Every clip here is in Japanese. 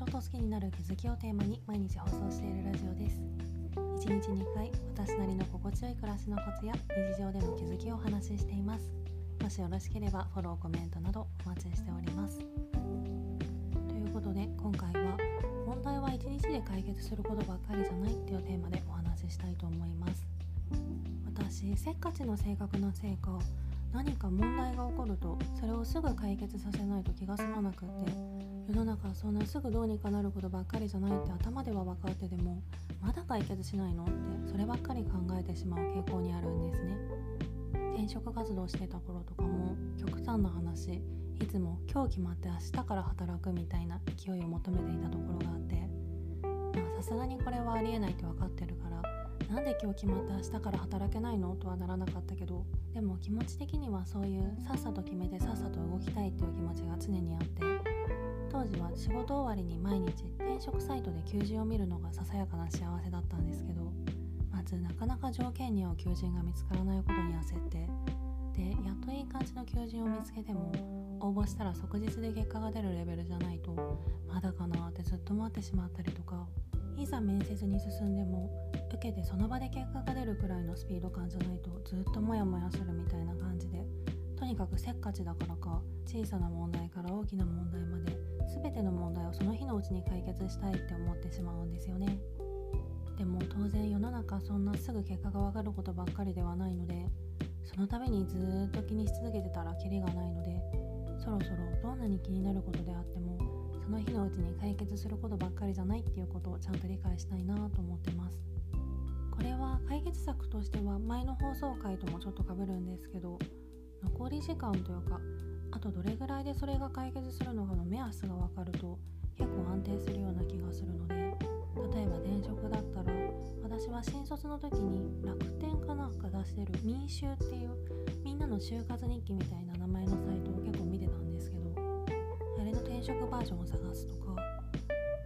人と好きになる気づきをテーマに毎日放送しているラジオです。1日2回私なりの心地よい暮らしのコツや日常での気づきをお話ししています。もしよろしければフォローコメントなどお待ちしております。ということで今回は問題は1日で解決することばっかりじゃないっていうテーマでお話ししたいと思います。私せっかちの性格のせいか何か問題が起こるとそれをすぐ解決させないと気が済まなくって世の中そんなすぐどうにかなることばっかりじゃないって頭では分かってでもまだ解決しないのってそればっかり考えてしまう傾向にあるんですね。転職活動してた頃とかも極端な話いつも今日決まって明日から働くみたいな勢いを求めていたところがあってまあさすがにこれはありえないって分かってるからなんで今日決まって明日から働けないのとはならなかったけどでも気持ち的にはそういうさっさと決めてさっさと動きたいっていう気持ちが常にあって当時は仕事終わりに毎日転職サイトで求人を見るのがささやかな幸せだったんですけどまずなかなか条件に合う求人が見つからないことに焦ってでやっといい感じの求人を見つけても応募したら即日で結果が出るレベルじゃないとまだかなってずっと待ってしまったりとかいざ面接に進んでも受けてその場で結果が出るくらいのスピード感じゃないとずっとモヤモヤするみたいな感じでとにかくせっかちだからか小さな問題から大きな問題まで全ての問題をその日のうちに解決したいって思ってしまうんですよね。でも当然世の中そんなすぐ結果が分かることばっかりではないのでそのためにずっと気にし続けてたらキリがないのでそろそろどんなに気になることであってもその日のうちに解決することばっかりじゃないっていうことをちゃんと理解したいなと思ってます。これは解決策としては前の放送回ともちょっとかぶるんですけど残り時間というかあとどれぐらいでそれが解決するのかの目安が分かると結構安定するような気がするので例えば転職だったら私は新卒の時に楽天かなんか出してる民衆っていうみんなの就活日記みたいな名前のサイトを結構見てたんですけどあれの転職バージョンを探すとか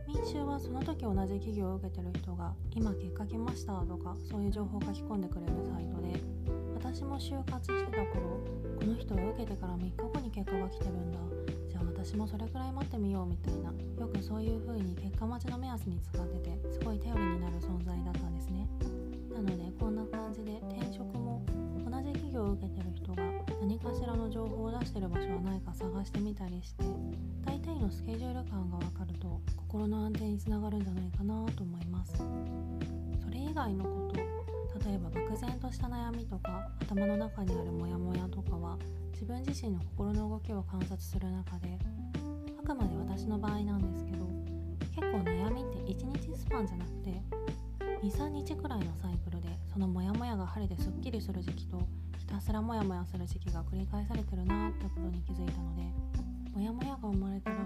民衆はその時同じ企業を受けてる人が今結果来ましたとかそういう情報を書き込んでくれるサイトで私も就活してた頃この人を受けてから3日後に結果が来てるんだ。じゃあ私もそれくらい待ってみようみたいな。よくそういう風に結果待ちの目安に使っててすごい頼りになる存在だったんですね。なのでこんな感じで転職も同じ企業を受けてる人が何かしらの情報を出してる場所はないか探してみたりして大体のスケジュール感が分かると心の安定につながるんじゃないかなと思います。それ以外のこと例えば漠然とした悩みとか頭の中にあるモヤモヤとかは自分自身の心の動きを観察する中であくまで私の場合なんですけど結構悩みって1日スパンじゃなくて23日くらいのサイクルでそのモヤモヤが晴れてすっきりする時期とひたすらモヤモヤする時期が繰り返されてるなってことに気づいたのでモヤモヤが生まれたら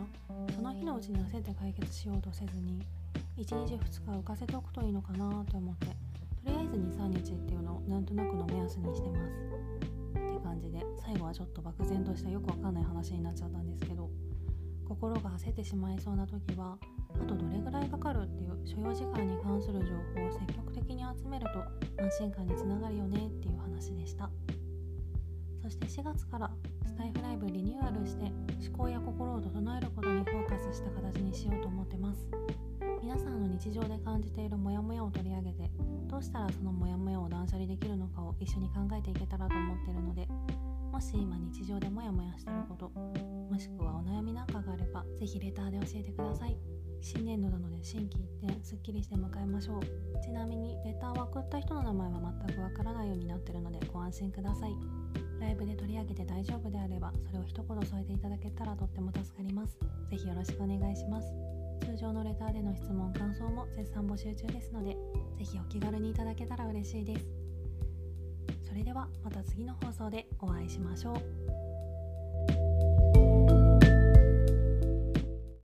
その日のうちに焦って解決しようとせずに1日2日浮かせておくといいのかなって思ってにしてます。って感じで最後はちょっと漠然としたよくわかんない話になっちゃったんですけど心が焦ってしまいそうな時はあとどれぐらいかかるっていう所要時間に関する情報を積極的に集めると安心感につながるよねっていう話でした。そして4月からスタイフライブリニューアルして思考や心を整えることにフォーカスした形にしようと思ってます。日常で感じているモヤモヤを取り上げてどうしたらそのモヤモヤを断捨離できるのかを一緒に考えていけたらと思っているのでもし今日常でモヤモヤしていることもしくはお悩みなんかがあればぜひレターで教えてください。新年度なので心機一転すっきりして迎えましょう。ちなみにレターを送った人の名前は全くわからないようになってるのでご安心ください。ライブで取り上げて大丈夫であればそれを一言添えていただけたらとっても助かります。ぜひよろしくお願いします。通常のレターでの質問感想も絶賛募集中ですのでぜひお気軽にいただけたら嬉しいです。それではまた次の放送でお会いしましょう。